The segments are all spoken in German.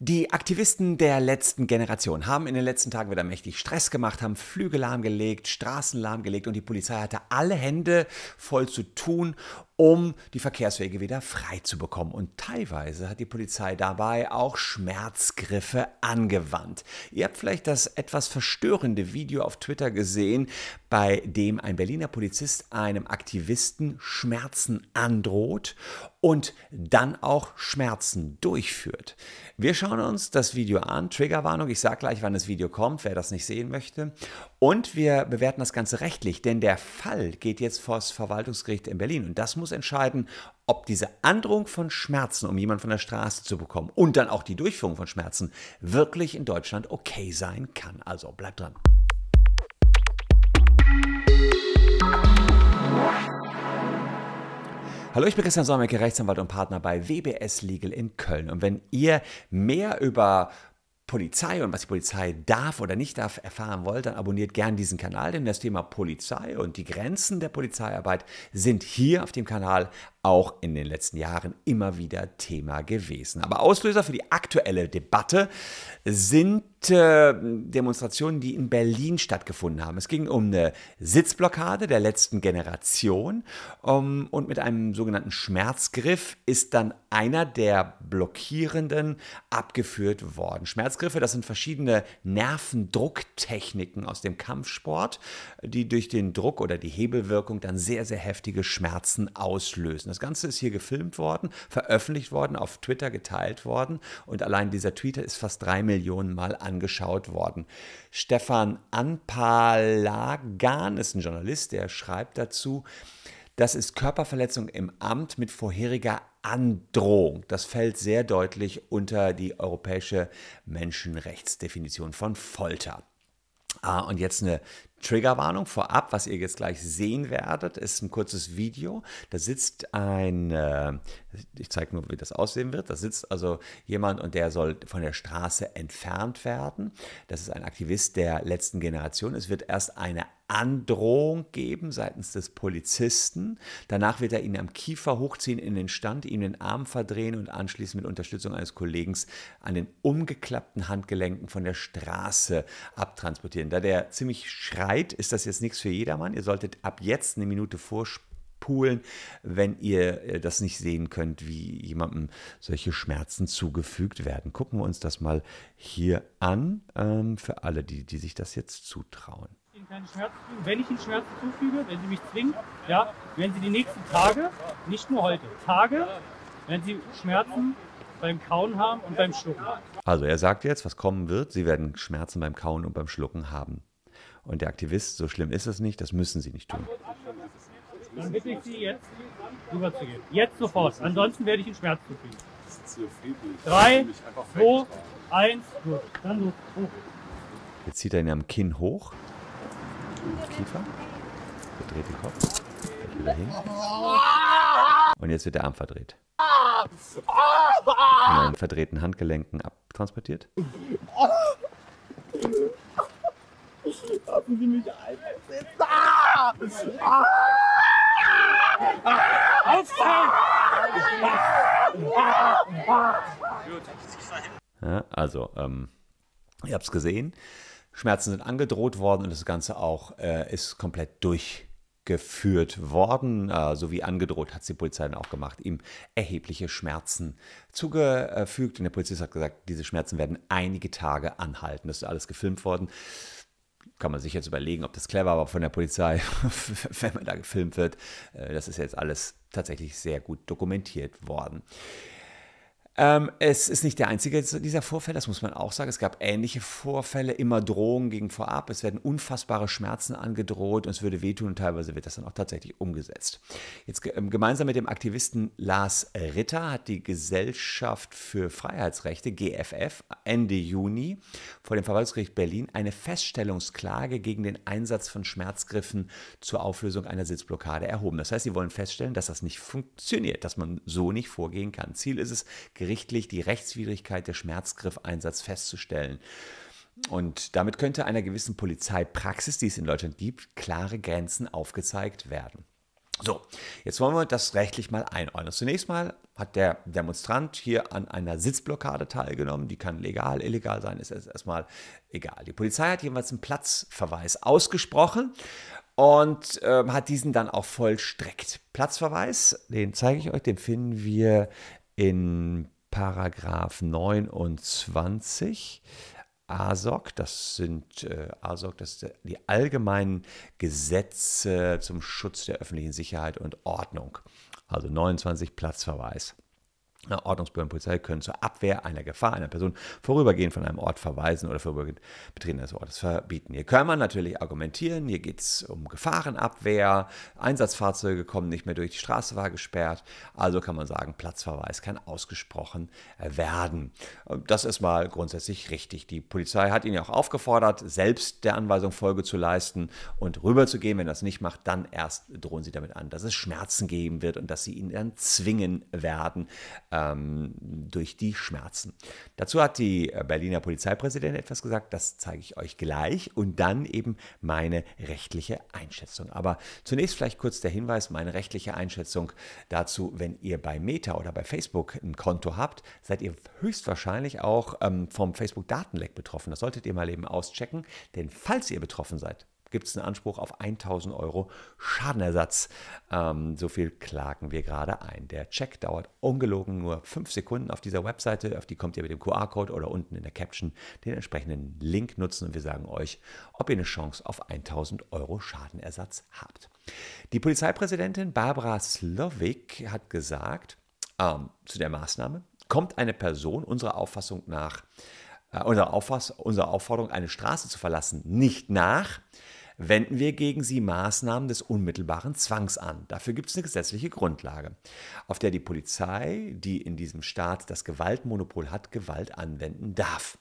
Die Aktivisten der letzten Generation haben in den letzten Tagen wieder mächtig Stress gemacht, haben Flüge lahmgelegt, Straßen lahmgelegt und die Polizei hatte alle Hände voll zu tun, um die Verkehrswege wieder frei zu bekommen. Und teilweise hat die Polizei dabei auch Schmerzgriffe angewandt. Ihr habt vielleicht das etwas verstörende Video auf Twitter gesehen, bei dem ein Berliner Polizist einem Aktivisten Schmerzen androht und dann auch Schmerzen durchführt. Wir schauen uns das Video an. Triggerwarnung, ich sage gleich, wann das Video kommt, wer das nicht sehen möchte. Und wir bewerten das Ganze rechtlich, denn der Fall geht jetzt vor das Verwaltungsgericht in Berlin und das muss entscheiden, ob diese Androhung von Schmerzen, um jemanden von der Straße zu bekommen und dann auch die Durchführung von Schmerzen wirklich in Deutschland okay sein kann. Also bleibt dran. Hallo, ich bin Christian Solmecke, Rechtsanwalt und Partner bei WBS Legal in Köln. Und wenn ihr mehr über Polizei und was die Polizei darf oder nicht darf erfahren wollt, dann abonniert gern diesen Kanal, denn das Thema Polizei und die Grenzen der Polizeiarbeit sind hier auf dem Kanal auch in den letzten Jahren immer wieder Thema gewesen. Aber Auslöser für die aktuelle Debatte sind äh, Demonstrationen, die in Berlin stattgefunden haben. Es ging um eine Sitzblockade der letzten Generation um, und mit einem sogenannten Schmerzgriff ist dann einer der Blockierenden abgeführt worden. Schmerzgriffe, das sind verschiedene Nervendrucktechniken aus dem Kampfsport, die durch den Druck oder die Hebelwirkung dann sehr, sehr heftige Schmerzen auslösen. Das Ganze ist hier gefilmt worden, veröffentlicht worden, auf Twitter geteilt worden und allein dieser Tweet ist fast drei Millionen Mal angeschaut worden. Stefan Anpalagan ist ein Journalist, der schreibt dazu, das ist Körperverletzung im Amt mit vorheriger Androhung. Das fällt sehr deutlich unter die europäische Menschenrechtsdefinition von Folter. Ah, und jetzt eine Triggerwarnung vorab, was ihr jetzt gleich sehen werdet, ist ein kurzes Video. Da sitzt ein, äh, ich zeige nur, wie das aussehen wird. Da sitzt also jemand und der soll von der Straße entfernt werden. Das ist ein Aktivist der letzten Generation. Es wird erst eine Androhung geben seitens des Polizisten. Danach wird er ihn am Kiefer hochziehen in den Stand, ihm den Arm verdrehen und anschließend mit Unterstützung eines Kollegen an den umgeklappten Handgelenken von der Straße abtransportieren. Da der ziemlich schreit, ist das jetzt nichts für jedermann. Ihr solltet ab jetzt eine Minute vorspulen, wenn ihr äh, das nicht sehen könnt, wie jemandem solche Schmerzen zugefügt werden. Gucken wir uns das mal hier an, ähm, für alle, die, die sich das jetzt zutrauen keine Schmerzen zufügen. Wenn ich Ihnen Schmerzen zufüge, wenn Sie mich zwingen, ja, wenn Sie die nächsten Tage, nicht nur heute, Tage, wenn Sie Schmerzen beim Kauen haben und beim Schlucken. Also er sagt jetzt, was kommen wird, Sie werden Schmerzen beim Kauen und beim Schlucken haben. Und der Aktivist, so schlimm ist es nicht, das müssen Sie nicht tun. Dann bitte ich Sie jetzt rüberzugehen. Jetzt sofort. Ansonsten werde ich Ihnen Schmerzen zufügen. Drei, zwei, eins, gut. Dann hoch. Jetzt zieht er ihn am Kinn hoch. Kiefer. Verdreht den Kopf. Wieder hin. Und jetzt wird der Arm verdreht. Und an verdrehten Handgelenken abtransportiert. Lassen Sie mich. Ja, also, ähm, ihr habt es gesehen. Schmerzen sind angedroht worden und das Ganze auch äh, ist komplett durchgeführt worden. Äh, so wie angedroht hat es die Polizei dann auch gemacht, ihm erhebliche Schmerzen zugefügt. Und der Polizist hat gesagt, diese Schmerzen werden einige Tage anhalten. Das ist alles gefilmt worden kann man sich jetzt überlegen, ob das clever war von der Polizei, wenn man da gefilmt wird. Äh, das ist jetzt alles tatsächlich sehr gut dokumentiert worden. Ähm, es ist nicht der einzige dieser Vorfälle, das muss man auch sagen. Es gab ähnliche Vorfälle, immer Drohungen gegen vorab. Es werden unfassbare Schmerzen angedroht und es würde wehtun und teilweise wird das dann auch tatsächlich umgesetzt. Jetzt ähm, gemeinsam mit dem Aktivisten Lars Ritter hat die Gesellschaft für Freiheitsrechte, GFF, Ende Juni vor dem Verwaltungsgericht Berlin eine Feststellungsklage gegen den Einsatz von Schmerzgriffen zur Auflösung einer Sitzblockade erhoben. Das heißt, sie wollen feststellen, dass das nicht funktioniert, dass man so nicht vorgehen kann. Ziel ist es, gerichtlich die Rechtswidrigkeit der Schmerzgriffeinsatz festzustellen. Und damit könnte einer gewissen Polizeipraxis, die es in Deutschland gibt, klare Grenzen aufgezeigt werden. So, jetzt wollen wir das rechtlich mal einordnen. Zunächst mal hat der Demonstrant hier an einer Sitzblockade teilgenommen. Die kann legal, illegal sein, ist erstmal egal. Die Polizei hat jeweils einen Platzverweis ausgesprochen und äh, hat diesen dann auch vollstreckt. Platzverweis, den zeige ich euch, den finden wir in Paragraph 29 ASOC, das sind äh, ASOC, das sind die allgemeinen Gesetze zum Schutz der öffentlichen Sicherheit und Ordnung. Also 29 Platzverweis. Ordnungsbehörden, Polizei können zur Abwehr einer Gefahr einer Person vorübergehend von einem Ort verweisen oder vorübergehend Betreten des Ortes verbieten. Hier kann man natürlich argumentieren, hier geht es um Gefahrenabwehr, Einsatzfahrzeuge kommen nicht mehr durch, die Straße war gesperrt, also kann man sagen, Platzverweis kann ausgesprochen werden. Das ist mal grundsätzlich richtig. Die Polizei hat ihn ja auch aufgefordert, selbst der Anweisung Folge zu leisten und rüberzugehen. Wenn er das nicht macht, dann erst drohen sie damit an, dass es Schmerzen geben wird und dass sie ihn dann zwingen werden, ähm, durch die Schmerzen. Dazu hat die äh, Berliner Polizeipräsidentin etwas gesagt, das zeige ich euch gleich und dann eben meine rechtliche Einschätzung. Aber zunächst vielleicht kurz der Hinweis, meine rechtliche Einschätzung dazu, wenn ihr bei Meta oder bei Facebook ein Konto habt, seid ihr höchstwahrscheinlich auch ähm, vom Facebook-Datenleck betroffen. Das solltet ihr mal eben auschecken, denn falls ihr betroffen seid, gibt es einen Anspruch auf 1000 Euro Schadenersatz. Ähm, so viel klagen wir gerade ein. Der Check dauert ungelogen nur 5 Sekunden auf dieser Webseite. Auf die kommt ihr mit dem QR-Code oder unten in der Caption den entsprechenden Link nutzen und wir sagen euch, ob ihr eine Chance auf 1000 Euro Schadenersatz habt. Die Polizeipräsidentin Barbara Slowik hat gesagt, ähm, zu der Maßnahme, kommt eine Person unserer Auffassung nach, unserer, Auffass, unserer Aufforderung, eine Straße zu verlassen, nicht nach, wenden wir gegen sie Maßnahmen des unmittelbaren Zwangs an. Dafür gibt es eine gesetzliche Grundlage, auf der die Polizei, die in diesem Staat das Gewaltmonopol hat, Gewalt anwenden darf.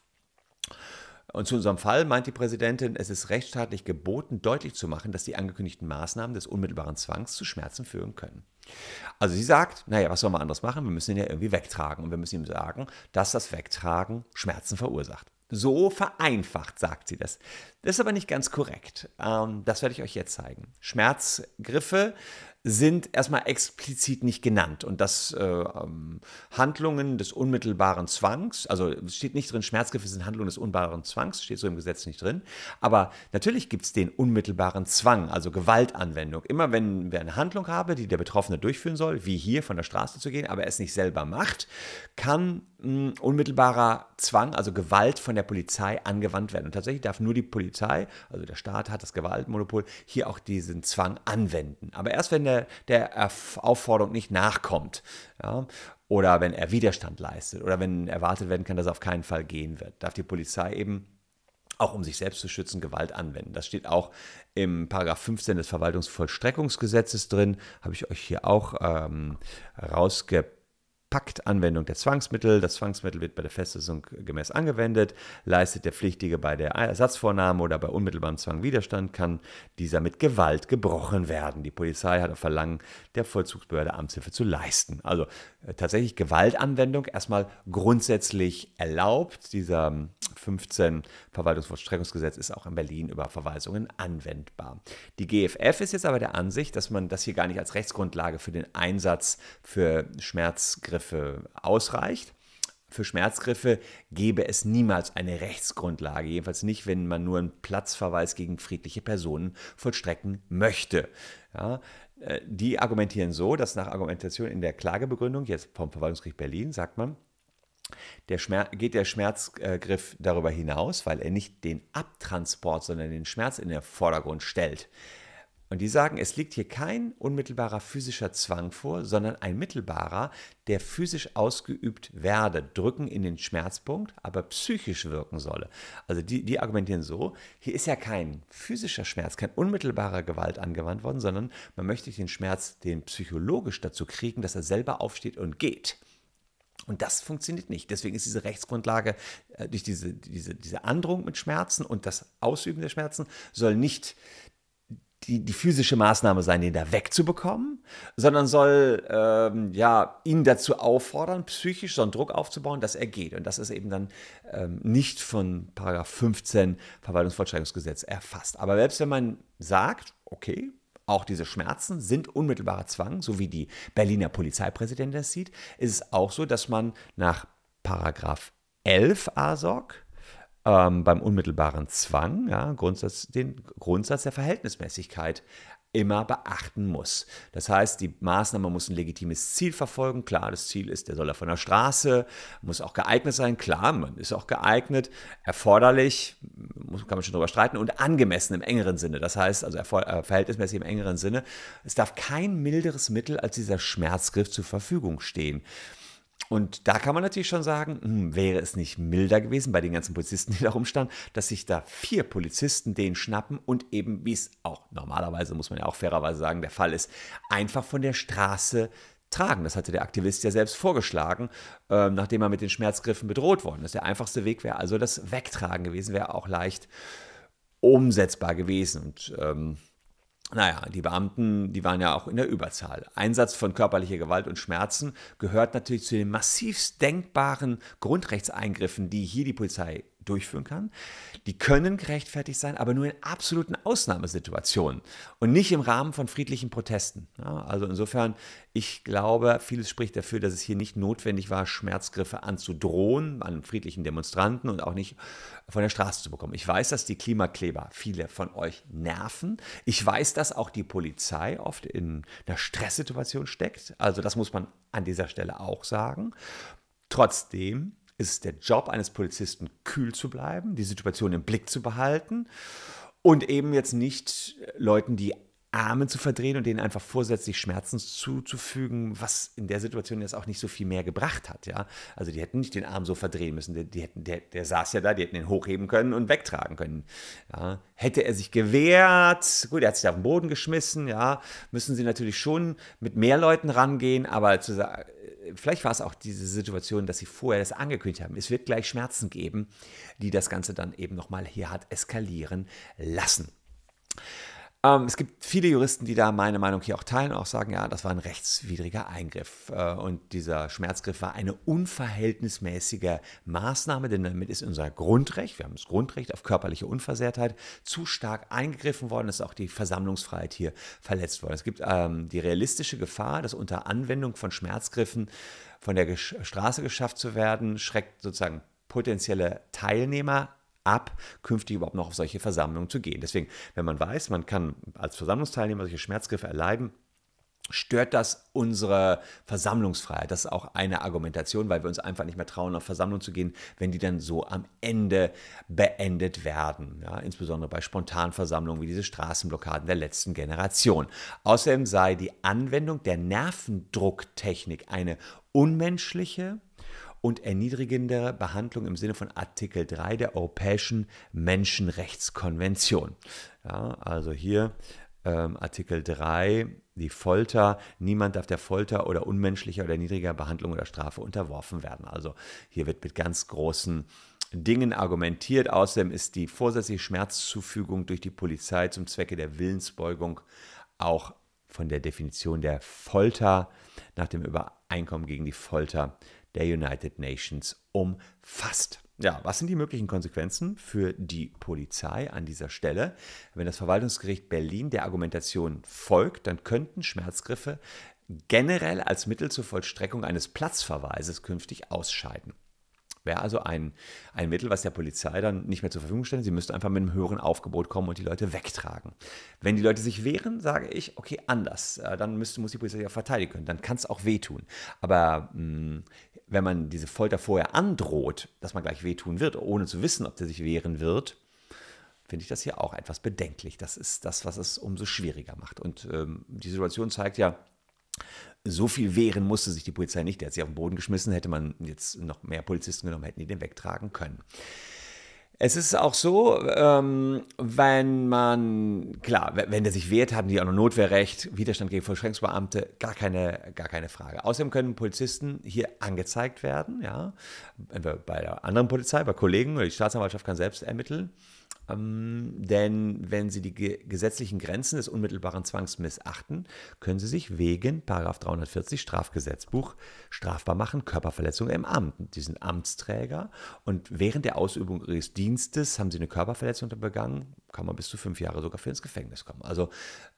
Und zu unserem Fall meint die Präsidentin, es ist rechtsstaatlich geboten, deutlich zu machen, dass die angekündigten Maßnahmen des unmittelbaren Zwangs zu Schmerzen führen können. Also sie sagt, naja, was soll man anders machen? Wir müssen ihn ja irgendwie wegtragen. Und wir müssen ihm sagen, dass das Wegtragen Schmerzen verursacht. So vereinfacht sagt sie das. Das ist aber nicht ganz korrekt. Ähm, das werde ich euch jetzt zeigen. Schmerzgriffe sind erstmal explizit nicht genannt. Und das äh, ähm, Handlungen des unmittelbaren Zwangs, also es steht nicht drin, Schmerzgriffe sind Handlungen des unmittelbaren Zwangs, steht so im Gesetz nicht drin. Aber natürlich gibt es den unmittelbaren Zwang, also Gewaltanwendung. Immer wenn wir eine Handlung haben, die der Betroffene durchführen soll, wie hier von der Straße zu gehen, aber er es nicht selber macht, kann mh, unmittelbarer Zwang, also Gewalt von der Polizei angewandt werden. Und tatsächlich darf nur die Polizei, also der Staat hat das Gewaltmonopol, hier auch diesen Zwang anwenden. Aber erst wenn der der, Aufforderung nicht nachkommt. Ja? Oder wenn er Widerstand leistet oder wenn erwartet werden kann, dass er auf keinen Fall gehen wird, darf die Polizei eben auch um sich selbst zu schützen, Gewalt anwenden. Das steht auch im Paragraph 15 des Verwaltungsvollstreckungsgesetzes drin, habe ich euch hier auch ähm, rausgepackt packt Anwendung der Zwangsmittel. Das Zwangsmittel wird bei der Festsetzung gemäß angewendet. Leistet der Pflichtige bei der Ersatzvornahme oder bei unmittelbarem Zwang Widerstand, kann dieser mit Gewalt gebrochen werden. Die Polizei hat auf Verlangen der Vollzugsbehörde Amtshilfe zu leisten. Also äh, tatsächlich Gewaltanwendung erstmal grundsätzlich erlaubt. Dieser 15 ähm, Verwaltungsvollstreckungsgesetz ist auch in Berlin über Verweisungen anwendbar. Die GFF ist jetzt aber der Ansicht, dass man das hier gar nicht als Rechtsgrundlage für den Einsatz für Schmerzgriffe ausreicht. Für Schmerzgriffe gäbe es niemals eine Rechtsgrundlage, jedenfalls nicht, wenn man nur einen Platzverweis gegen friedliche Personen vollstrecken möchte. Ja, äh, die argumentieren so, dass nach Argumentation in der Klagebegründung, jetzt vom Verwaltungsgericht Berlin, sagt man, der geht der Schmerzgriff darüber hinaus, weil er nicht den Abtransport, sondern den Schmerz in den Vordergrund stellt. Und die sagen, es liegt hier kein unmittelbarer physischer Zwang vor, sondern ein mittelbarer, der physisch ausgeübt werde, drücken in den Schmerzpunkt, aber psychisch wirken solle. Also die, die argumentieren so, hier ist ja kein physischer Schmerz, kein unmittelbarer Gewalt angewandt worden, sondern man möchte den Schmerz den psychologisch dazu kriegen, dass er selber aufsteht und geht. Und das funktioniert nicht. Deswegen ist diese Rechtsgrundlage äh, durch diese, diese, diese Androhung mit Schmerzen und das Ausüben der Schmerzen soll nicht die, die physische Maßnahme sein, den da wegzubekommen, sondern soll ähm, ja, ihn dazu auffordern, psychisch so einen Druck aufzubauen, dass er geht. Und das ist eben dann ähm, nicht von Paragraph 15 Verwaltungsvollstreckungsgesetz erfasst. Aber selbst wenn man sagt, okay, auch diese Schmerzen sind unmittelbarer Zwang, so wie die Berliner Polizeipräsidentin das sieht, ist es auch so, dass man nach Paragraph 11 ASOG ähm, beim unmittelbaren Zwang ja, Grundsatz, den Grundsatz der Verhältnismäßigkeit immer beachten muss. Das heißt, die Maßnahme muss ein legitimes Ziel verfolgen. Klar, das Ziel ist, der soll er von der Straße, muss auch geeignet sein. Klar, man ist auch geeignet, erforderlich, kann man schon drüber streiten, und angemessen im engeren Sinne. Das heißt, also äh, verhältnismäßig im engeren Sinne. Es darf kein milderes Mittel als dieser Schmerzgriff zur Verfügung stehen. Und da kann man natürlich schon sagen, hm, wäre es nicht milder gewesen bei den ganzen Polizisten, die da rumstanden, dass sich da vier Polizisten den schnappen und eben, wie es auch normalerweise, muss man ja auch fairerweise sagen, der Fall ist, einfach von der Straße tragen. Das hatte der Aktivist ja selbst vorgeschlagen, äh, nachdem er mit den Schmerzgriffen bedroht worden ist. Der einfachste Weg wäre also das Wegtragen gewesen, wäre auch leicht umsetzbar gewesen. Und ähm, naja, die Beamten, die waren ja auch in der Überzahl. Einsatz von körperlicher Gewalt und Schmerzen gehört natürlich zu den massivst denkbaren Grundrechtseingriffen, die hier die Polizei durchführen kann. Die können gerechtfertigt sein, aber nur in absoluten Ausnahmesituationen und nicht im Rahmen von friedlichen Protesten. Ja, also insofern, ich glaube, vieles spricht dafür, dass es hier nicht notwendig war, Schmerzgriffe anzudrohen an friedlichen Demonstranten und auch nicht von der Straße zu bekommen. Ich weiß, dass die Klimakleber viele von euch nerven. Ich weiß, dass auch die Polizei oft in einer Stresssituation steckt. Also das muss man an dieser Stelle auch sagen. Trotzdem ist es der Job eines Polizisten, kühl zu bleiben, die Situation im Blick zu behalten und eben jetzt nicht Leuten die Arme zu verdrehen und denen einfach vorsätzlich Schmerzen zuzufügen, was in der Situation jetzt auch nicht so viel mehr gebracht hat. Ja? Also die hätten nicht den Arm so verdrehen müssen, die, die hätten, der, der saß ja da, die hätten ihn hochheben können und wegtragen können. Ja? Hätte er sich gewehrt, gut, er hat sich auf den Boden geschmissen, ja, müssen sie natürlich schon mit mehr Leuten rangehen, aber zu sagen, vielleicht war es auch diese Situation, dass sie vorher das angekündigt haben. Es wird gleich Schmerzen geben, die das Ganze dann eben nochmal hier hat eskalieren lassen. Ähm, es gibt viele Juristen, die da meine Meinung hier auch teilen und auch sagen, ja, das war ein rechtswidriger Eingriff. Äh, und dieser Schmerzgriff war eine unverhältnismäßige Maßnahme, denn damit ist unser Grundrecht, wir haben das Grundrecht auf körperliche Unversehrtheit, zu stark eingegriffen worden, ist auch die Versammlungsfreiheit hier verletzt worden. Es gibt ähm, die realistische Gefahr, dass unter Anwendung von Schmerzgriffen von der Straße geschafft zu werden, schreckt sozusagen potenzielle Teilnehmer ab, künftig überhaupt noch auf solche Versammlungen zu gehen. Deswegen, wenn man weiß, man kann als Versammlungsteilnehmer solche Schmerzgriffe erleiden, stört das unsere Versammlungsfreiheit. Das ist auch eine Argumentation, weil wir uns einfach nicht mehr trauen, auf Versammlungen zu gehen, wenn die dann so am Ende beendet werden. Ja, insbesondere bei Spontanversammlungen wie diese Straßenblockaden der letzten Generation. Außerdem sei die Anwendung der Nervendrucktechnik eine unmenschliche, und erniedrigende Behandlung im Sinne von Artikel 3 der Europäischen Menschenrechtskonvention. Ja, also hier ähm, Artikel 3, die Folter, niemand darf der Folter oder unmenschlicher oder niedriger Behandlung oder Strafe unterworfen werden. Also hier wird mit ganz großen Dingen argumentiert. Außerdem ist die vorsätzliche Schmerzzufügung durch die Polizei zum Zwecke der Willensbeugung auch von der Definition der Folter nach dem Übereinkommen gegen die Folter der United Nations umfasst. Ja, was sind die möglichen Konsequenzen für die Polizei an dieser Stelle? Wenn das Verwaltungsgericht Berlin der Argumentation folgt, dann könnten Schmerzgriffe generell als Mittel zur Vollstreckung eines Platzverweises künftig ausscheiden. Wäre also ein, ein Mittel, was der Polizei dann nicht mehr zur Verfügung stellt. Sie müsste einfach mit einem höheren Aufgebot kommen und die Leute wegtragen. Wenn die Leute sich wehren, sage ich, okay, anders. Äh, dann müsste, muss die Polizei ja verteidigen können. Dann kann es auch wehtun. Aber mh, hm, wenn man diese Folter vorher androht, dass man gleich wehtun wird, ohne zu wissen, ob der sich wehren wird, finde ich das hier auch etwas bedenklich. Das ist das, was es umso schwieriger macht. Und ähm, die Situation zeigt ja, so viel wehren musste sich die Polizei nicht. Der hat sich auf den Boden geschmissen, hätte man jetzt noch mehr Polizisten genommen, hätten die den wegtragen können. Es ist auch so, ähm, wenn man, klar, wenn der sich wehrt, haben die auch noch Notwehrrecht, Widerstand gegen Vollstreckungsbeamte, gar keine, gar keine Frage. Außerdem können Polizisten hier angezeigt werden, ja, bei der anderen Polizei, bei Kollegen oder die Staatsanwaltschaft kann selbst ermitteln. Ähm, denn wenn Sie die ge gesetzlichen Grenzen des unmittelbaren Zwangs missachten, können Sie sich wegen 340 Strafgesetzbuch strafbar machen, Körperverletzung im Amt. Sie sind Amtsträger und während der Ausübung Ihres Dienstes haben Sie eine Körperverletzung begangen, kann man bis zu fünf Jahre sogar für ins Gefängnis kommen. Also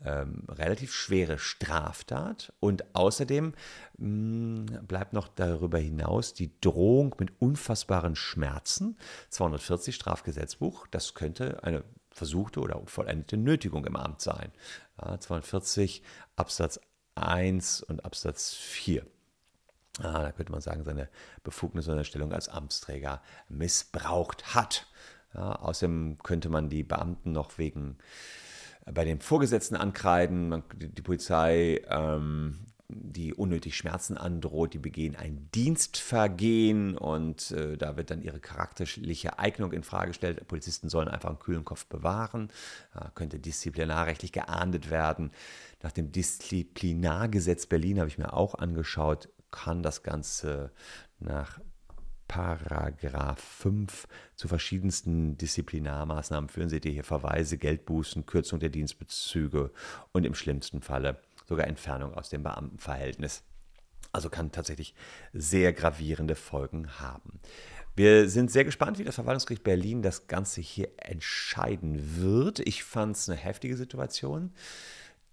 ähm, relativ schwere Straftat. Und außerdem mh, bleibt noch darüber hinaus die Drohung mit unfassbaren Schmerzen. 240 Strafgesetzbuch, das könnte eine versuchte oder vollendete Nötigung im Amt sein. Ja, 240 Absatz 1 und Absatz 4. Ah, da könnte man sagen, seine Befugnis und seine Stellung als Amtsträger missbraucht hat. Ja, außerdem könnte man die Beamten noch wegen äh, bei den Vorgesetzten ankreiden. Man, die, die, Polizei, ähm, die unnötig Schmerzen androht, die begehen ein Dienstvergehen und äh, da wird dann ihre charakterliche Eignung in Frage gestellt. Polizisten sollen einfach einen kühlen Kopf bewahren, ja, könnte disziplinarrechtlich geahndet werden. Nach dem Disziplinargesetz Berlin habe ich mir auch angeschaut, kann das Ganze nach Paragraph 5 zu verschiedensten Disziplinarmaßnahmen führen. Seht ihr hier Verweise, Geldbußen, Kürzung der Dienstbezüge und im schlimmsten Falle sogar Entfernung aus dem Beamtenverhältnis. Also kann tatsächlich sehr gravierende Folgen haben. Wir sind sehr gespannt, wie das Verwaltungsgericht Berlin das Ganze hier entscheiden wird. Ich fand es eine heftige Situation.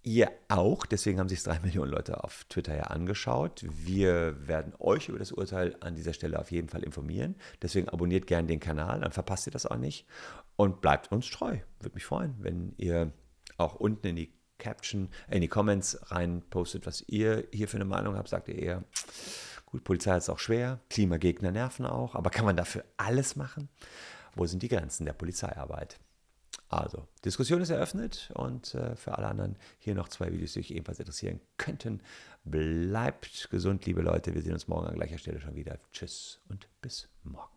Ihr auch, deswegen haben sich drei Millionen Leute auf Twitter ja angeschaut. Wir werden euch über das Urteil an dieser Stelle auf jeden Fall informieren. Deswegen abonniert gerne den Kanal, dann verpasst ihr das auch nicht. Und bleibt uns treu. Würde mich freuen, wenn ihr auch unten in die Caption, äh, in die Comments rein postet, was ihr hier für eine Meinung habt. Sagt ihr eher, gut, Polizei ist auch schwer, Klimagegner nerven auch, aber kann man dafür alles machen? Wo sind die Grenzen der Polizeiarbeit? Also, Diskussion ist eröffnet und äh, für alle anderen hier noch zwei Videos, die euch ebenfalls interessieren könnten. Bleibt gesund, liebe Leute. Wir sehen uns morgen an gleicher Stelle schon wieder. Tschüss und bis morgen.